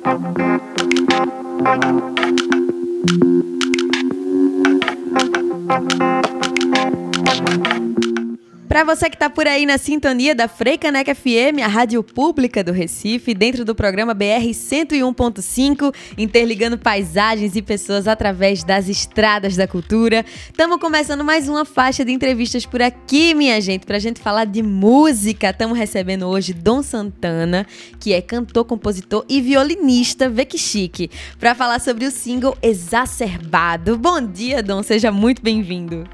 Thank you. Para você que está por aí na sintonia da Freicaneca FM, a rádio pública do Recife, dentro do programa BR 101.5, interligando paisagens e pessoas através das estradas da cultura. Estamos começando mais uma faixa de entrevistas por aqui, minha gente, para a gente falar de música. Estamos recebendo hoje Dom Santana, que é cantor, compositor e violinista, vê que chique, para falar sobre o single Exacerbado. Bom dia, Dom, seja muito bem-vindo.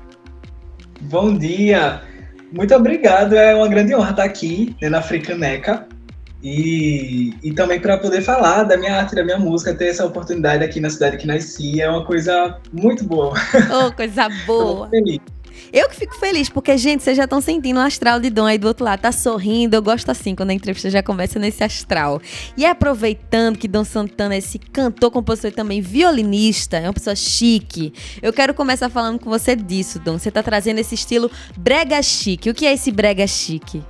Bom dia! Muito obrigado, é uma grande honra estar aqui né, na Africaneca e, e também para poder falar da minha arte, da minha música, ter essa oportunidade aqui na cidade que nasci é uma coisa muito boa. Oh, coisa boa! feliz. Eu que fico feliz, porque, gente, vocês já estão sentindo o astral de Dom aí do outro lado, tá sorrindo. Eu gosto assim, quando a entrevista já começa nesse astral. E aproveitando que Dom Santana é esse cantor, compositor e também violinista, é uma pessoa chique, eu quero começar falando com você disso, Dom. Você tá trazendo esse estilo brega chique. O que é esse brega chique?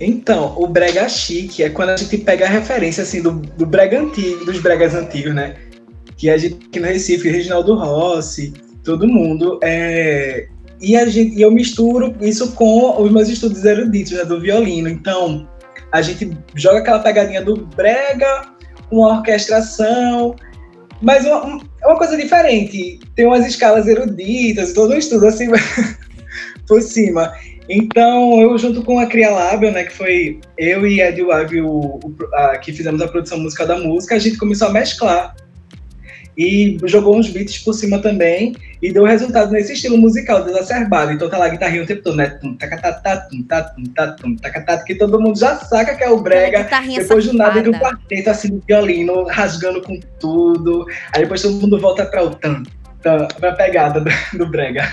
Então, o brega chique é quando a gente pega a referência assim do, do brega antigo, dos bregas antigos, né? Que a gente aqui no Recife, Reginaldo Rossi, todo mundo. É, e, a gente, e eu misturo isso com os meus estudos eruditos né, do violino. Então, a gente joga aquela pegadinha do brega, uma orquestração, mas uma, uma coisa diferente. Tem umas escalas eruditas, todo um estudo assim por cima. Então, eu junto com a Cria Lábio, né, que foi eu e a, que fizemos a produção musical da música, a gente começou a mesclar e jogou uns beats por cima também e deu resultado nesse estilo musical desacerbado. Então tá lá a guitarrinha o tempo todo, né? Tum, que todo mundo já saca que é o brega. Depois do nada do quarteto, assim, do violino, rasgando com tudo. Aí depois todo mundo volta para o tam, pra pegada do, do brega.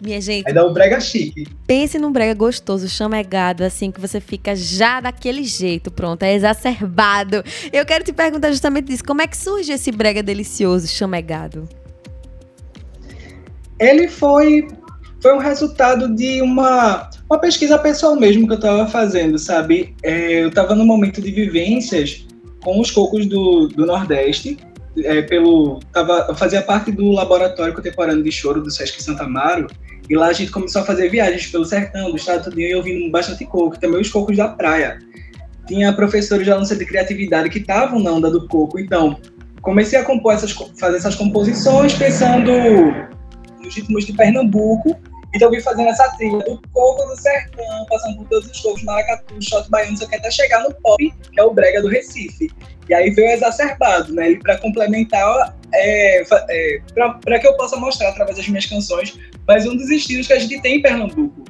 Minha gente. Aí dá um brega chique. Pense num brega gostoso, chamegado, assim, que você fica já daquele jeito, pronto, é exacerbado. Eu quero te perguntar justamente isso. Como é que surge esse brega delicioso, chamegado? Ele foi foi um resultado de uma, uma pesquisa pessoal mesmo que eu estava fazendo, sabe? É, eu estava no momento de vivências com os cocos do, do Nordeste, é, pelo tava, eu fazia parte do laboratório contemporâneo de choro do Sesc Santa Amaro, e lá a gente começou a fazer viagens pelo sertão, do estado todo, e ouvindo bastante coco, também os cocos da praia. Tinha professores de anúncio de criatividade que estavam na onda do coco, então comecei a compor essas, fazer essas composições pensando nos ritmos de Pernambuco, então eu vim fazendo essa trilha do coco do sertão, passando por todos os cocos, maracatu, shot baiano, só que até chegar no pop, que é o brega do Recife. E aí veio exacerbado, né? Para complementar, é, é, para que eu possa mostrar através das minhas canções, mas um dos estilos que a gente tem em Pernambuco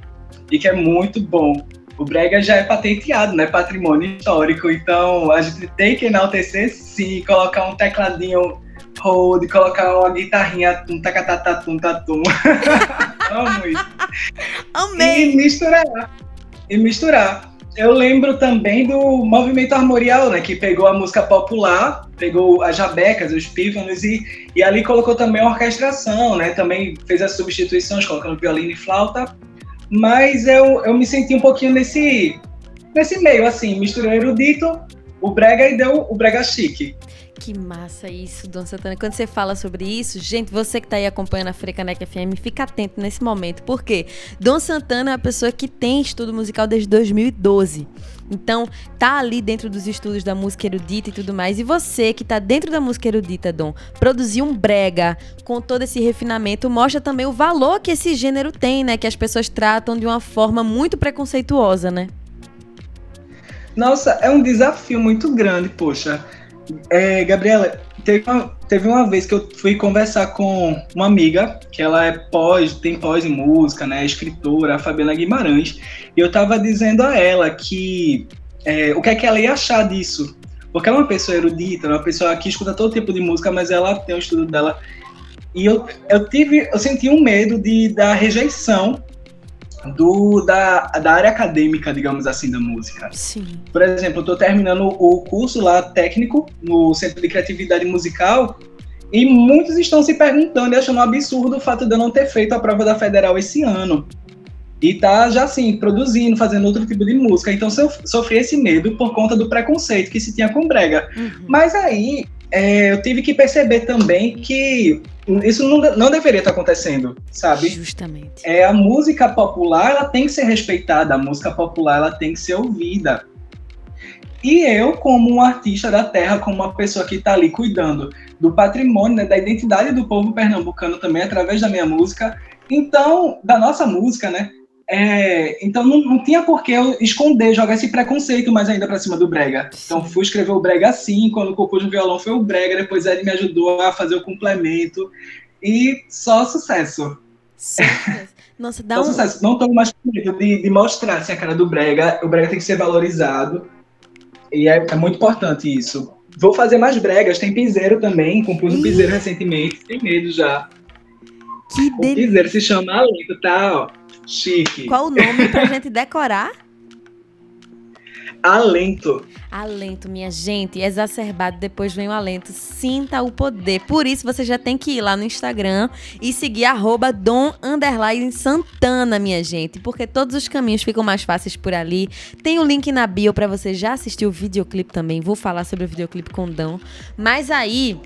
e que é muito bom. O brega já é patenteado, né? Patrimônio histórico, então a gente tem que enaltecer sim, colocar um tecladinho hold, colocar uma guitarrinha tum tacatatum tatum. Amo isso. Amei. E misturar. E misturar. Eu lembro também do movimento armorial, né? Que pegou a música popular, pegou as jabecas, os pífanos e, e ali colocou também a orquestração, né? Também fez as substituições, colocando violino e flauta. Mas eu, eu me senti um pouquinho nesse, nesse meio, assim, misturou erudito, o brega e deu o brega chique. Que massa isso, Dona Santana. Quando você fala sobre isso, gente, você que está aí acompanhando a Frecanec FM, fica atento nesse momento. porque Dom Santana é a pessoa que tem estudo musical desde 2012. Então, tá ali dentro dos estudos da música erudita e tudo mais. E você que tá dentro da música erudita, Dom, produzir um brega com todo esse refinamento mostra também o valor que esse gênero tem, né? Que as pessoas tratam de uma forma muito preconceituosa, né? Nossa, é um desafio muito grande, poxa. É, Gabriela, teve uma, teve uma vez que eu fui conversar com uma amiga, que ela é pós, tem pós em música, né, escritora, a Fabiana Guimarães, e eu tava dizendo a ela que é, o que é que ela ia achar disso, porque ela é uma pessoa erudita, uma pessoa que escuta todo tipo de música, mas ela tem um estudo dela, e eu, eu tive, eu senti um medo de da rejeição do, da, da área acadêmica, digamos assim, da música. Sim. Por exemplo, eu estou terminando o curso lá técnico no Centro de Criatividade Musical e muitos estão se perguntando e achando um absurdo o fato de eu não ter feito a prova da Federal esse ano. e tá já assim, produzindo, fazendo outro tipo de música. Então eu sofri esse medo por conta do preconceito que se tinha com brega. Uhum. Mas aí é, eu tive que perceber também que isso não, não deveria estar acontecendo, sabe? Justamente. É, a música popular ela tem que ser respeitada, a música popular ela tem que ser ouvida. E eu, como um artista da terra, como uma pessoa que está ali cuidando do patrimônio, né, da identidade do povo pernambucano também, através da minha música, então, da nossa música, né? É, então não, não, tinha por que eu esconder, jogar esse preconceito mais ainda para cima do Brega. Então fui escrever o Brega assim, quando compus no violão foi o Brega, depois ele me ajudou a fazer o complemento. E só sucesso. Nossa, dá só um... sucesso. Não estou mais com medo de, de, mostrar assim, a cara do Brega. O Brega tem que ser valorizado. E é, é muito importante isso. Vou fazer mais bregas, tem piseiro também, compus um piseiro recentemente, tem medo já. Que delícia. O piseiro se chama Alento, tá? Ó. Chique. Qual o nome pra gente decorar? Alento. Alento, minha gente. Exacerbado, depois vem o alento. Sinta o poder. Por isso, você já tem que ir lá no Instagram e seguir arroba Dom Santana, minha gente. Porque todos os caminhos ficam mais fáceis por ali. Tem o um link na bio para você já assistir o videoclipe também. Vou falar sobre o videoclipe com o Dom. Mas aí,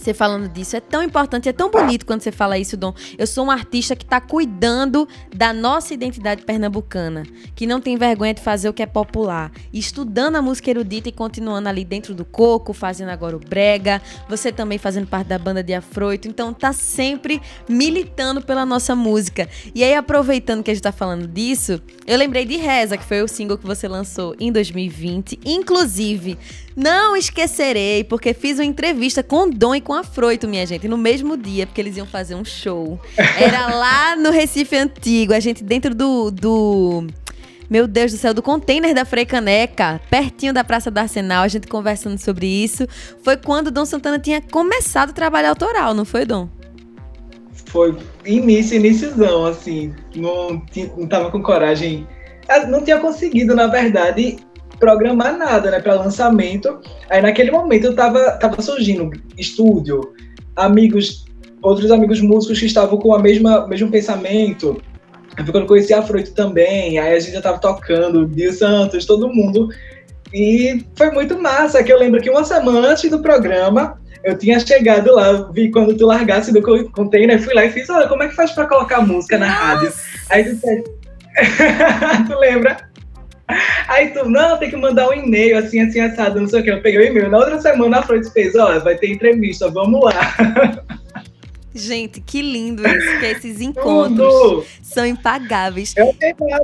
você falando disso. É tão importante, é tão bonito quando você fala isso, Dom. Eu sou um artista que está cuidando da nossa identidade pernambucana, que não tem vergonha de fazer o que é popular, estudando a música erudita e continuando ali dentro do coco, fazendo agora o brega. Você também fazendo parte da banda de Afroito, então tá sempre militando pela nossa música. E aí aproveitando que a gente tá falando disso, eu lembrei de Reza, que foi o single que você lançou em 2020, inclusive não esquecerei, porque fiz uma entrevista com o Dom e com a Froito, minha gente, no mesmo dia, porque eles iam fazer um show. Era lá no Recife Antigo, a gente dentro do. do meu Deus do céu, do container da Frei Caneca, pertinho da Praça do Arsenal, a gente conversando sobre isso. Foi quando o Dom Santana tinha começado o trabalho autoral, não foi, Dom? Foi início, iníciozão, assim. Não, não tava com coragem. Ah, não tinha conseguido, na verdade, programar nada, né, para lançamento. Aí naquele momento eu tava, tava surgindo estúdio, amigos, outros amigos músicos que estavam com a mesma mesmo pensamento. Eu quando conheci a Fruito também, aí a gente já tava tocando, Dio Santos, todo mundo. E foi muito massa, que eu lembro que uma semana antes do programa, eu tinha chegado lá, vi quando tu largasse do container, fui lá e fiz, olha, como é que faz para colocar música na rádio? Aí tu, tu lembra? Aí tu, não, tem que mandar um e-mail assim, assim, assado, não sei o que. Eu peguei o e-mail. Na outra semana a Freud fez, olha, vai ter entrevista, vamos lá. Gente, que lindo isso, que esses encontros Tudo. são impagáveis. É um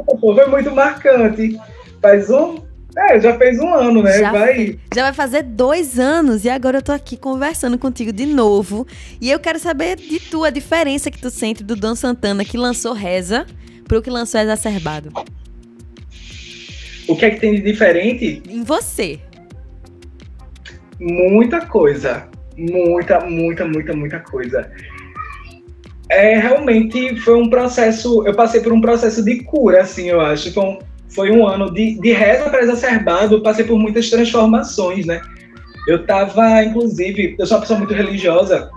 pô, foi muito marcante. Faz um. É, já fez um ano, né? Já, vai. já vai fazer dois anos e agora eu tô aqui conversando contigo de novo. E eu quero saber de tu a diferença que tu sente do Dom Santana que lançou Reza pro que lançou Exacerbado. O que é que tem de diferente? Em você. Muita coisa. Muita, muita, muita, muita coisa. É, realmente foi um processo. Eu passei por um processo de cura, assim, eu acho. Foi um, foi um ano de, de reza para exacerbado. Eu passei por muitas transformações, né? Eu tava, inclusive, eu sou uma pessoa muito religiosa.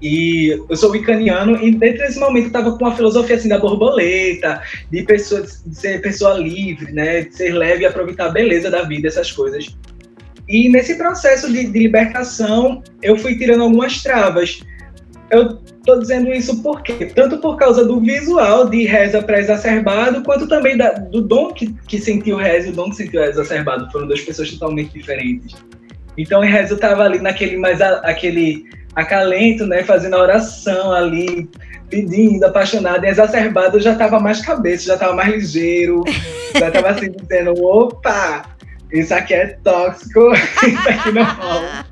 E eu sou wicaniano, e dentro desse momento eu estava com uma filosofia assim da borboleta, de, pessoa, de ser pessoa livre, né? De ser leve e aproveitar a beleza da vida, essas coisas. E nesse processo de, de libertação, eu fui tirando algumas travas. Eu estou dizendo isso porque tanto por causa do visual de reza pré-exacerbado, quanto também da, do dom que, que sentiu reza e o dom que sentiu exacerbado. Foram duas pessoas totalmente diferentes. Então, em reza eu estava ali naquele mais aquele acalento, né? Fazendo a oração ali, pedindo, apaixonado, e exacerbado, eu já estava mais cabeça, já estava mais ligeiro, já estava assim dizendo, opa, isso aqui é tóxico, isso aqui não rola.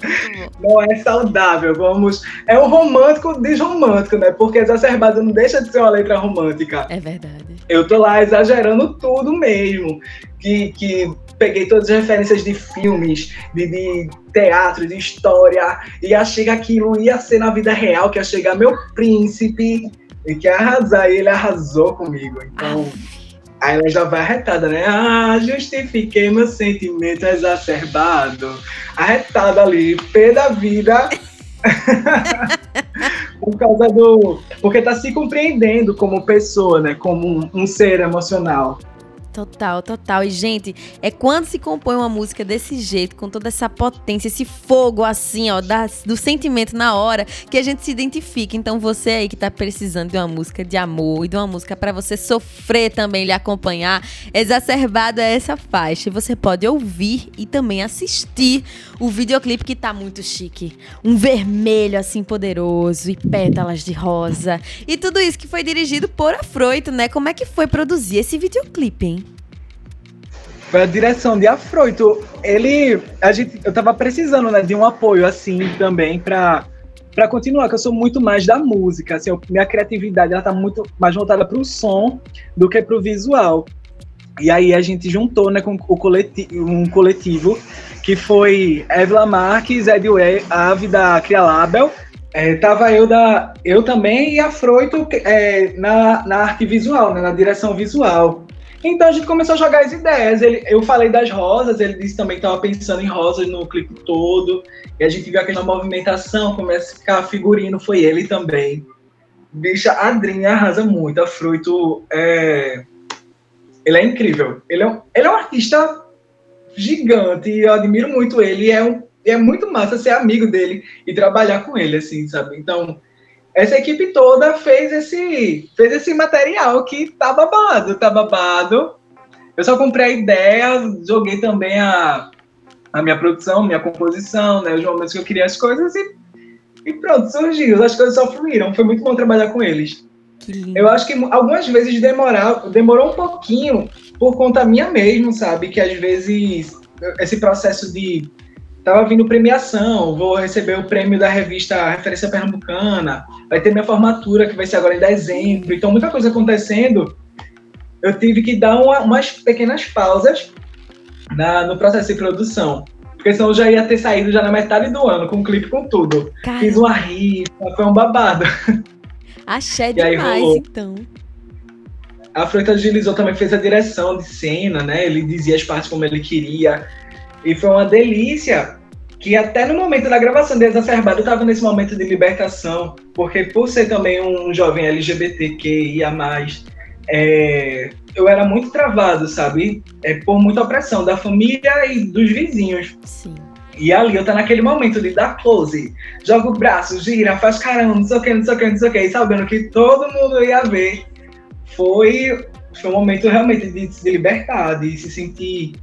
não é saudável, vamos. É um romântico desromântico, né? Porque exacerbado não deixa de ser uma letra romântica. É verdade. Eu tô lá exagerando tudo mesmo. Que, que peguei todas as referências de filmes, de, de teatro, de história, e achei que aquilo ia ser na vida real, que ia chegar meu príncipe e que ia arrasar. E ele arrasou comigo. Então. Aí ela já vai arretada, né? Ah, justifiquei meu sentimento exacerbado. Arretada ali, pé da vida. Por causa do. Porque tá se compreendendo como pessoa, né? Como um, um ser emocional. Total, total. E, gente, é quando se compõe uma música desse jeito, com toda essa potência, esse fogo assim, ó, da, do sentimento na hora, que a gente se identifica. Então, você aí que tá precisando de uma música de amor e de uma música para você sofrer também, lhe acompanhar, exacerbado é essa faixa. Você pode ouvir e também assistir o videoclipe que tá muito chique. Um vermelho assim poderoso e pétalas de rosa. E tudo isso que foi dirigido por Afroito, né? Como é que foi produzir esse videoclipe, hein? Foi a direção de Afroito. Ele, a gente, eu tava precisando, né, de um apoio assim também para para continuar, que eu sou muito mais da música, assim, eu, minha criatividade ela tá muito mais voltada para o som do que para o visual. E aí a gente juntou, né, com o coletivo, um coletivo que foi Evla Marques, Ed Ave da Crialabel, é, tava eu da eu também e a Froito é, na, na arte visual, né, na direção visual. Então a gente começou a jogar as ideias. Ele, eu falei das rosas, ele disse também que estava pensando em rosas no clipe todo. E a gente viu aquela movimentação, começa a ficar figurino, foi ele também. Bicha, a Adrinha arrasa muito. A Fruito é. Ele é incrível. Ele é, um, ele é um artista gigante e eu admiro muito ele. É, um, é muito massa ser amigo dele e trabalhar com ele, assim, sabe? Então, essa equipe toda fez esse, fez esse material que tá babado, tá babado. Eu só comprei a ideia, joguei também a, a minha produção, minha composição, né, os momentos que eu queria as coisas e, e pronto, surgiu. As coisas só fluíram. Foi muito bom trabalhar com eles. Eu acho que algumas vezes demorar, demorou um pouquinho por conta minha mesmo, sabe? Que às vezes esse processo de Tava vindo premiação, vou receber o prêmio da revista Referência Pernambucana, vai ter minha formatura, que vai ser agora em dezembro. Então, muita coisa acontecendo. Eu tive que dar uma, umas pequenas pausas na, no processo de produção. Porque senão eu já ia ter saído já na metade do ano, com o clipe com tudo. Fiz uma rifa, foi um babado. Axé demais, então. A Freitas agilizou também fez a direção de cena, né? Ele dizia as partes como ele queria. E foi uma delícia que até no momento da gravação de Exacerbado eu estava nesse momento de libertação, porque por ser também um jovem LGBTQIA+, é, eu era muito travado, sabe? É, por muita opressão da família e dos vizinhos. Sim. E ali eu tô naquele momento de dar close, joga o braço, gira, faz caramba, não sei o que, não sei o que, não sei o que, sabendo que todo mundo ia ver, foi, foi um momento realmente de se libertar, de se sentir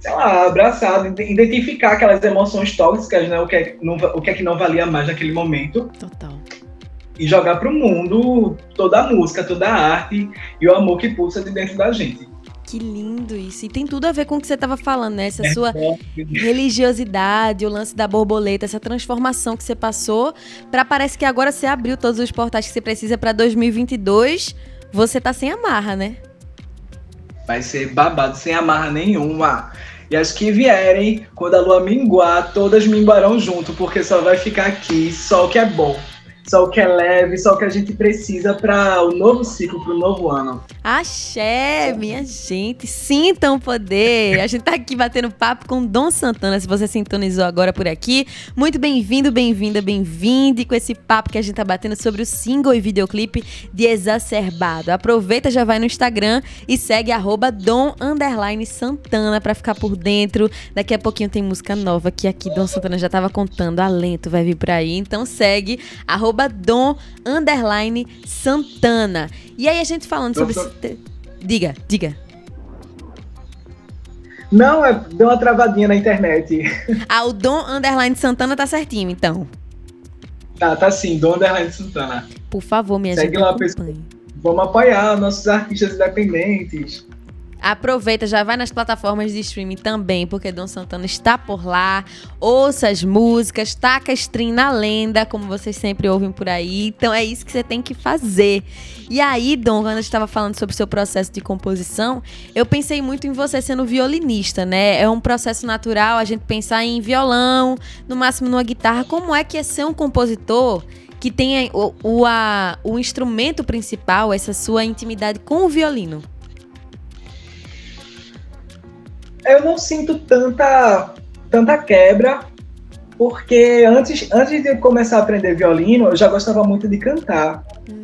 sei lá, abraçado, identificar aquelas emoções tóxicas, né? O que é, não, o que, é que não valia mais naquele momento. Total. E jogar para o mundo toda a música, toda a arte e o amor que pulsa de dentro da gente. Que lindo isso. E tem tudo a ver com o que você estava falando, né? Essa é sua religiosidade, o lance da borboleta, essa transformação que você passou, para parece que agora você abriu todos os portais que você precisa para 2022. Você tá sem amarra, né? Vai ser babado sem amarra nenhuma. E as que vierem, quando a lua minguar, todas minguarão junto, porque só vai ficar aqui só o que é bom só o que é leve, só o que a gente precisa para o novo ciclo, para o novo ano. Axé, minha gente, sintam o poder. A gente tá aqui batendo papo com Dom Santana, se você sintonizou agora por aqui. Muito bem-vindo, bem-vinda, bem-vinde com esse papo que a gente tá batendo sobre o single e videoclipe de Exacerbado. Aproveita, já vai no Instagram e segue arroba Dom Santana para ficar por dentro. Daqui a pouquinho tem música nova que aqui Dom Santana já tava contando, alento vai vir por aí. Então segue arroba arroba Dom underline Santana. E aí a gente falando sobre. Esse... Diga, diga. Não, é, deu uma travadinha na internet. Ah, o Dom Underline Santana tá certinho, então. Tá, tá sim, Dom Underline Santana. Por favor, minha Segue gente. Lá, pessoal. Vamos apoiar nossos artistas independentes. Aproveita, já vai nas plataformas de streaming também, porque Dom Santana está por lá. Ouça as músicas, taca stream na lenda, como vocês sempre ouvem por aí. Então é isso que você tem que fazer. E aí, Dom, quando eu estava falando sobre o seu processo de composição, eu pensei muito em você sendo violinista, né? É um processo natural a gente pensar em violão, no máximo numa guitarra. Como é que é ser um compositor que tenha o, o, a, o instrumento principal, essa sua intimidade com o violino? Eu não sinto tanta, tanta quebra, Porque antes, antes de começar a aprender violino, eu já gostava muito de cantar. Hum.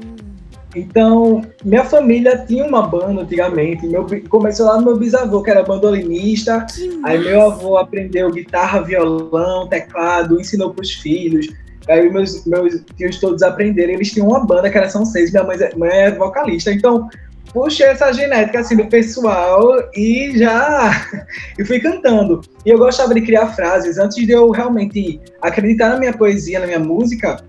Então, minha família tinha uma banda antigamente. Meu, começou lá no meu bisavô, que era bandolinista. Que aí meu avô aprendeu guitarra, violão, teclado, ensinou para os filhos. Aí meus, meus tios todos aprenderam. Eles tinham uma banda que era São Seis, minha mãe, mãe é vocalista. Então, puxei essa genética assim do pessoal e já e fui cantando. E eu gostava de criar frases. Antes de eu realmente acreditar na minha poesia, na minha música,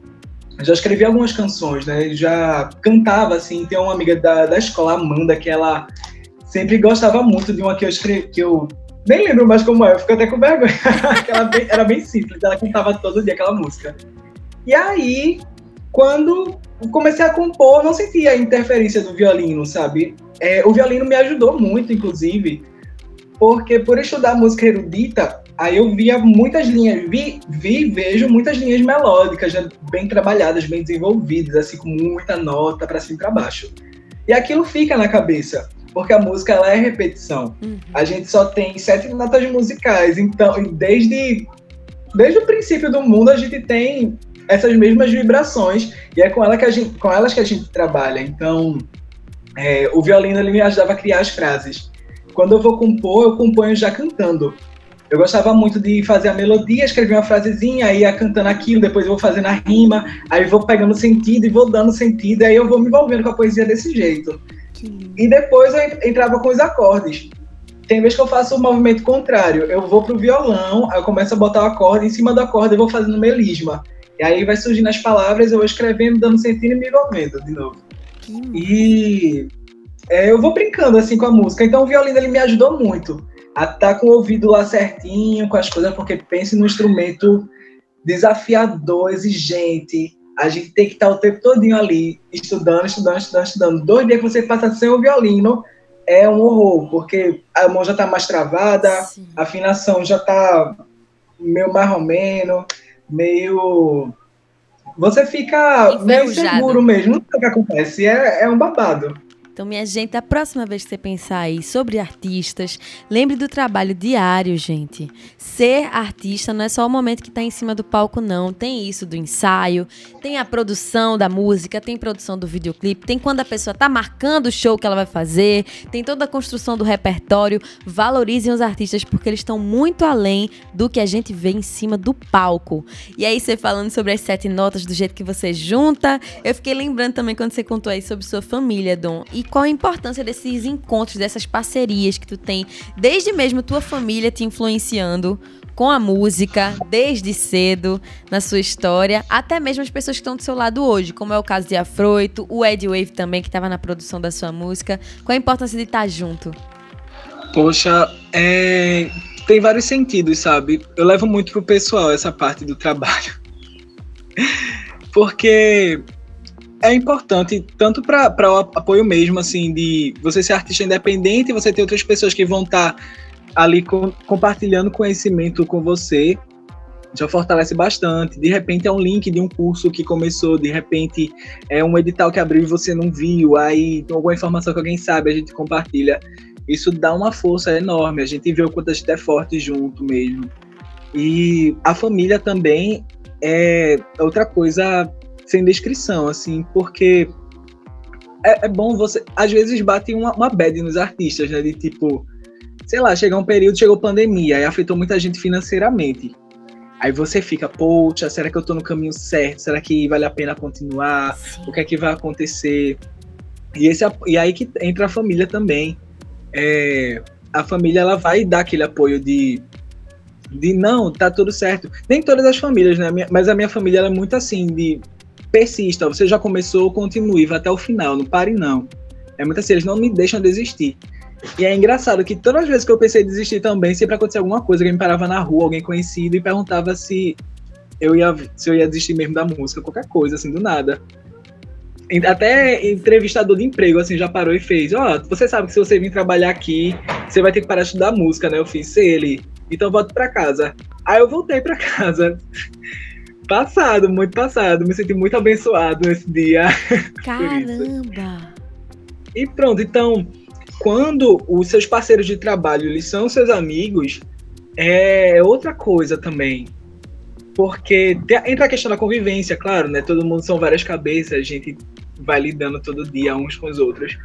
já escrevi algumas canções, né? Já cantava, assim. Tem uma amiga da, da escola, Amanda, que ela sempre gostava muito de uma que eu escrevi, que eu nem lembro mais como é, eu fico até com vergonha. ela era bem simples, ela cantava todo dia aquela música. E aí, quando comecei a compor, não sentia a interferência do violino, sabe? É, o violino me ajudou muito, inclusive, porque por estudar música erudita, aí eu via muitas linhas, vi, vi vejo muitas linhas melódicas, já bem trabalhadas, bem desenvolvidas, assim, com muita nota para cima e para baixo. E aquilo fica na cabeça, porque a música ela é repetição. Uhum. A gente só tem sete notas musicais, então, desde, desde o princípio do mundo, a gente tem essas mesmas vibrações, e é com, ela que a gente, com elas que a gente trabalha. Então, é, o violino ele me ajudava a criar as frases. Quando eu vou compor, eu componho já cantando. Eu gostava muito de fazer a melodia, escrever uma frasezinha, aí ia cantando aquilo, depois eu vou fazendo a rima, aí vou pegando sentido e vou dando sentido, aí eu vou me envolvendo com a poesia desse jeito. E depois eu entrava com os acordes. Tem vezes que eu faço o movimento contrário. Eu vou pro violão, aí eu começo a botar o acorde, em cima do acorde eu vou fazendo melisma. E aí vai surgindo as palavras, eu vou escrevendo, dando sentido e me envolvendo de novo. E é, eu vou brincando assim com a música. Então o violino ele me ajudou muito a estar tá com o ouvido lá certinho, com as coisas, porque pense no instrumento desafiador, exigente. A gente tem que estar tá o tempo todinho ali, estudando, estudando, estudando, estudando. Dois dias que você passa sem o violino é um horror, porque a mão já está mais travada, Sim. a afinação já está meio mais ou menos, meio. Você fica meio inseguro mesmo, não sei o que acontece, é, é um babado. Então, minha gente, a próxima vez que você pensar aí sobre artistas, lembre do trabalho diário, gente. Ser artista não é só o momento que está em cima do palco, não. Tem isso do ensaio, tem a produção da música, tem produção do videoclipe, tem quando a pessoa está marcando o show que ela vai fazer, tem toda a construção do repertório. Valorizem os artistas porque eles estão muito além do que a gente vê em cima do palco. E aí, você falando sobre as sete notas, do jeito que você junta, eu fiquei lembrando também quando você contou aí sobre sua família, Dom. E qual a importância desses encontros, dessas parcerias que tu tem, desde mesmo tua família te influenciando com a música desde cedo na sua história, até mesmo as pessoas que estão do seu lado hoje, como é o caso de Afroito, o Ed Wave também, que estava na produção da sua música. Qual a importância de estar junto? Poxa, é... tem vários sentidos, sabe? Eu levo muito pro pessoal essa parte do trabalho. Porque é importante tanto para o apoio mesmo, assim, de você ser artista independente e você ter outras pessoas que vão estar tá ali com, compartilhando conhecimento com você, já fortalece bastante. De repente é um link de um curso que começou, de repente é um edital que abriu e você não viu, aí alguma informação que alguém sabe, a gente compartilha. Isso dá uma força enorme, a gente vê o quanto a gente é forte junto mesmo. E a família também é outra coisa sem descrição, assim, porque é, é bom você. Às vezes bate uma, uma bad nos artistas, né? De tipo, sei lá, chegar um período, chegou pandemia, e afetou muita gente financeiramente. Aí você fica, poxa, será que eu tô no caminho certo? Será que vale a pena continuar? Sim. O que é que vai acontecer? E, esse, e aí que entra a família também. É, a família ela vai dar aquele apoio de, de não, tá tudo certo. Nem todas as famílias, né? Mas a minha família é muito assim, de persista, você já começou, continue, vá até o final, não pare não. É muito assim, eles não me deixam desistir. E é engraçado que todas as vezes que eu pensei em desistir também, sempre acontecia alguma coisa, alguém me parava na rua, alguém conhecido, e perguntava se eu ia, se eu ia desistir mesmo da música, qualquer coisa, assim, do nada. Até entrevistador de emprego, assim, já parou e fez, ó, oh, você sabe que se você vir trabalhar aqui, você vai ter que parar de estudar música, né? Eu fiz, ele, então volto para casa. Aí eu voltei para casa. Passado, muito passado. Me senti muito abençoado nesse dia. Caramba! e pronto, então, quando os seus parceiros de trabalho eles são seus amigos, é outra coisa também. porque entra a questão da convivência, claro, né? Todo mundo são várias cabeças, a gente vai lidando todo dia uns com os outros.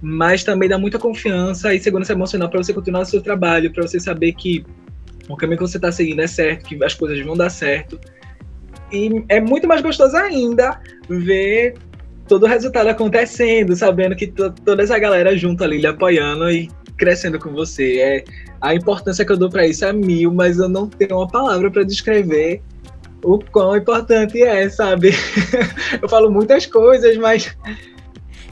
Mas também dá muita confiança e segurança emocional para você continuar o seu trabalho, para você saber que o caminho que você está seguindo é certo, que as coisas vão dar certo. E é muito mais gostoso ainda ver todo o resultado acontecendo, sabendo que toda essa galera junto ali lhe apoiando e crescendo com você. É, a importância que eu dou para isso é mil, mas eu não tenho uma palavra para descrever o quão importante é, sabe? eu falo muitas coisas, mas,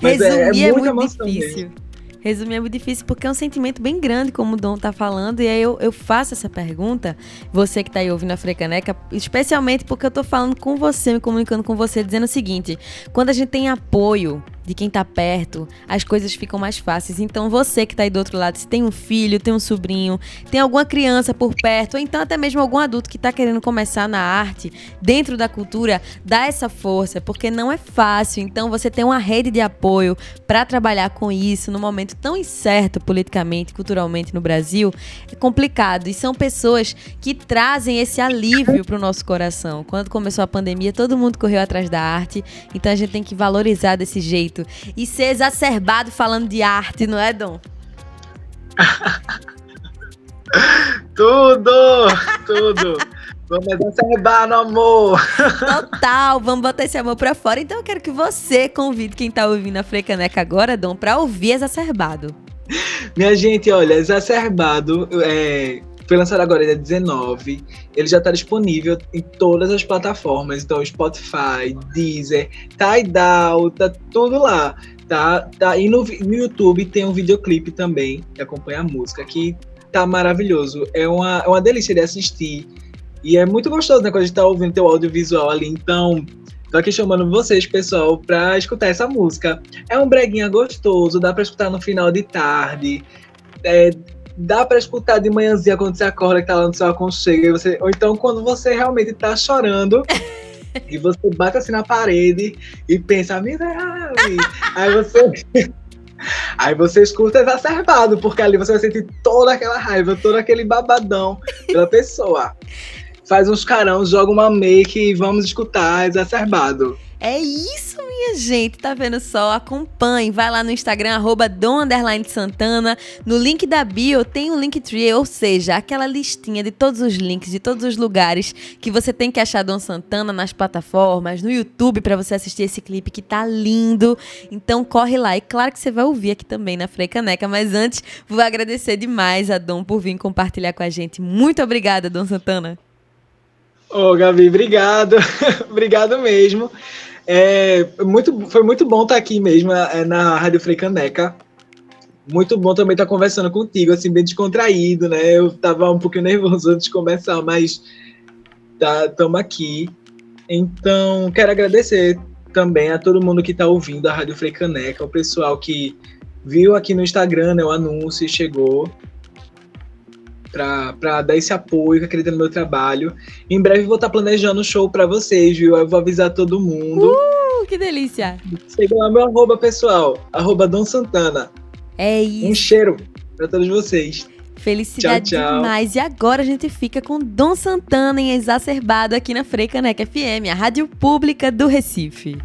mas é, é, é, muito, muito difícil. Mesmo. Resumir é muito difícil porque é um sentimento bem grande, como o Dom tá falando, e aí eu, eu faço essa pergunta, você que tá aí ouvindo a Frecaneca, especialmente porque eu tô falando com você, me comunicando com você, dizendo o seguinte: quando a gente tem apoio de quem tá perto, as coisas ficam mais fáceis. Então você que tá aí do outro lado, se tem um filho, tem um sobrinho, tem alguma criança por perto, ou então até mesmo algum adulto que tá querendo começar na arte, dentro da cultura, dá essa força, porque não é fácil. Então você tem uma rede de apoio para trabalhar com isso no momento tão incerto politicamente, culturalmente no Brasil, é complicado. E são pessoas que trazem esse alívio pro nosso coração. Quando começou a pandemia, todo mundo correu atrás da arte, então a gente tem que valorizar desse jeito e ser exacerbado falando de arte, não é, Dom? tudo! Tudo! Vamos exacerbar no amor! Total, vamos botar esse amor pra fora. Então eu quero que você convide quem tá ouvindo a Frecaneca agora, Dom, pra ouvir Exacerbado. Minha gente, olha, Exacerbado é, foi lançado agora dia 19. Ele já está disponível em todas as plataformas. Então, Spotify, Deezer, Tidal, tá tudo lá. Tá, tá. E no, no YouTube tem um videoclipe também que acompanha a música, que tá maravilhoso. É uma, é uma delícia de assistir. E é muito gostoso, né? Quando a gente tá ouvindo teu audiovisual ali. Então, tô aqui chamando vocês, pessoal, pra escutar essa música. É um breguinha gostoso, dá pra escutar no final de tarde. É, dá para escutar de manhãzinha quando você acorda, que tá lá no seu aconchego, você, ou então quando você realmente tá chorando. e você bate assim na parede e pensa, miserável. aí você. Aí você escuta exacerbado, porque ali você vai sentir toda aquela raiva, todo aquele babadão pela pessoa. Faz uns carão, joga uma make e vamos escutar exacerbado. É isso, minha gente. Tá vendo só? Acompanhe. Vai lá no Instagram, arroba Santana. No link da bio tem um Linktree, ou seja, aquela listinha de todos os links, de todos os lugares que você tem que achar Dom Santana nas plataformas, no YouTube, para você assistir esse clipe que tá lindo. Então corre lá. E claro que você vai ouvir aqui também na Frecaneca. Mas antes, vou agradecer demais a Dom por vir compartilhar com a gente. Muito obrigada, Dom Santana. Ô, Gabi, obrigado. obrigado mesmo. É, muito, foi muito bom estar aqui mesmo é, na Rádio Frecaneca. Muito bom também estar conversando contigo, assim, bem descontraído, né? Eu estava um pouquinho nervoso antes de começar, mas estamos tá, aqui. Então, quero agradecer também a todo mundo que está ouvindo a Rádio Frecaneca, o pessoal que viu aqui no Instagram né, o anúncio e chegou para dar esse apoio, que acredita no meu trabalho. Em breve vou estar tá planejando um show para vocês, viu? Eu vou avisar todo mundo. Uh, que delícia! Siga lá meu arroba pessoal, arroba Dom Santana. É isso. Um cheiro para todos vocês. Felicidade tchau, tchau. demais. E agora a gente fica com Dom Santana em Exacerbado aqui na Freicaneca FM, a rádio pública do Recife.